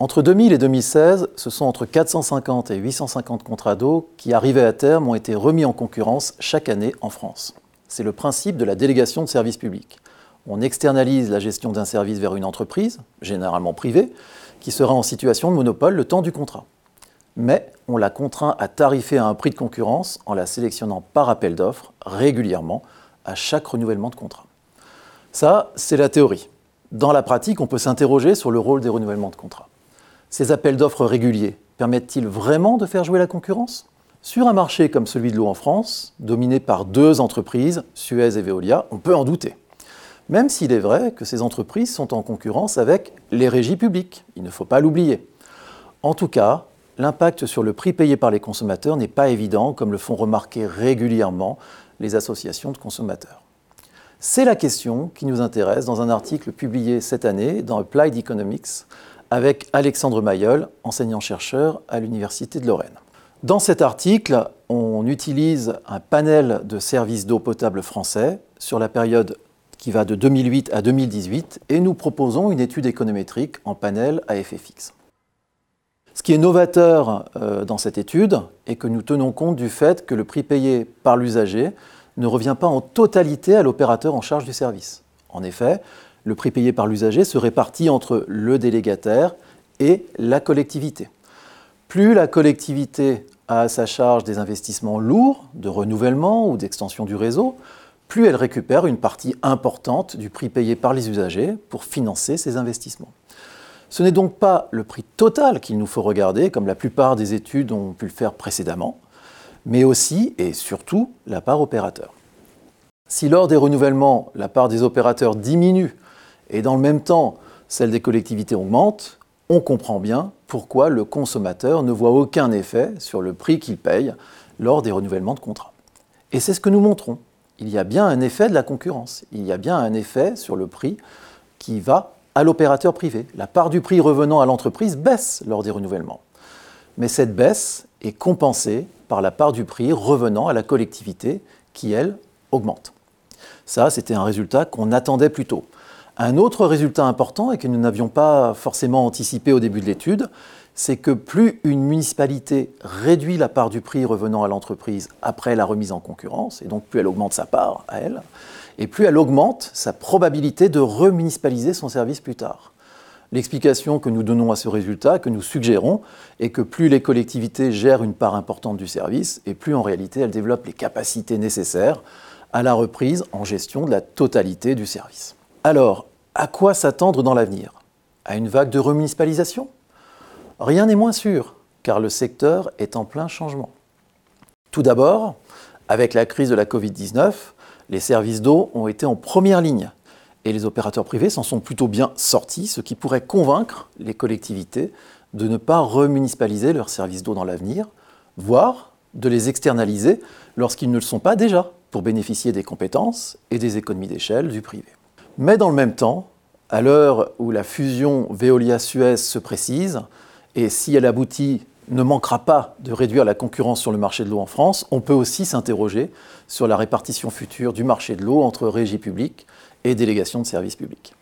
Entre 2000 et 2016, ce sont entre 450 et 850 contrats d'eau qui, arrivés à terme, ont été remis en concurrence chaque année en France. C'est le principe de la délégation de services publics. On externalise la gestion d'un service vers une entreprise, généralement privée, qui sera en situation de monopole le temps du contrat. Mais on la contraint à tarifer à un prix de concurrence en la sélectionnant par appel d'offres régulièrement à chaque renouvellement de contrat. Ça, c'est la théorie. Dans la pratique, on peut s'interroger sur le rôle des renouvellements de contrats. Ces appels d'offres réguliers permettent-ils vraiment de faire jouer la concurrence? Sur un marché comme celui de l'eau en France, dominé par deux entreprises, Suez et Veolia, on peut en douter. Même s'il est vrai que ces entreprises sont en concurrence avec les régies publiques, il ne faut pas l'oublier. En tout cas, l'impact sur le prix payé par les consommateurs n'est pas évident, comme le font remarquer régulièrement les associations de consommateurs. C'est la question qui nous intéresse dans un article publié cette année dans Applied Economics avec Alexandre Mayol, enseignant-chercheur à l'Université de Lorraine. Dans cet article, on utilise un panel de services d'eau potable français sur la période qui va de 2008 à 2018 et nous proposons une étude économétrique en panel à effet fixe. Ce qui est novateur euh, dans cette étude est que nous tenons compte du fait que le prix payé par l'usager ne revient pas en totalité à l'opérateur en charge du service. En effet, le prix payé par l'usager se répartit entre le délégataire et la collectivité. Plus la collectivité a à sa charge des investissements lourds de renouvellement ou d'extension du réseau, plus elle récupère une partie importante du prix payé par les usagers pour financer ces investissements. Ce n'est donc pas le prix total qu'il nous faut regarder, comme la plupart des études ont pu le faire précédemment, mais aussi et surtout la part opérateur. Si lors des renouvellements, la part des opérateurs diminue et dans le même temps, celle des collectivités augmente, on comprend bien pourquoi le consommateur ne voit aucun effet sur le prix qu'il paye lors des renouvellements de contrat. Et c'est ce que nous montrons. Il y a bien un effet de la concurrence, il y a bien un effet sur le prix qui va à l'opérateur privé. La part du prix revenant à l'entreprise baisse lors des renouvellements. Mais cette baisse est compensée par la part du prix revenant à la collectivité qui, elle, augmente. Ça, c'était un résultat qu'on attendait plus tôt. Un autre résultat important et que nous n'avions pas forcément anticipé au début de l'étude, c'est que plus une municipalité réduit la part du prix revenant à l'entreprise après la remise en concurrence, et donc plus elle augmente sa part à elle, et plus elle augmente sa probabilité de remunicipaliser son service plus tard. L'explication que nous donnons à ce résultat, que nous suggérons, est que plus les collectivités gèrent une part importante du service, et plus en réalité elles développent les capacités nécessaires à la reprise en gestion de la totalité du service. Alors, à quoi s'attendre dans l'avenir? À une vague de remunicipalisation? Rien n'est moins sûr, car le secteur est en plein changement. Tout d'abord, avec la crise de la Covid-19, les services d'eau ont été en première ligne et les opérateurs privés s'en sont plutôt bien sortis, ce qui pourrait convaincre les collectivités de ne pas remunicipaliser leurs services d'eau dans l'avenir, voire de les externaliser lorsqu'ils ne le sont pas déjà, pour bénéficier des compétences et des économies d'échelle du privé. Mais dans le même temps, à l'heure où la fusion Veolia-Suez se précise, et si elle aboutit, ne manquera pas de réduire la concurrence sur le marché de l'eau en France, on peut aussi s'interroger sur la répartition future du marché de l'eau entre régie publique et délégation de services publics.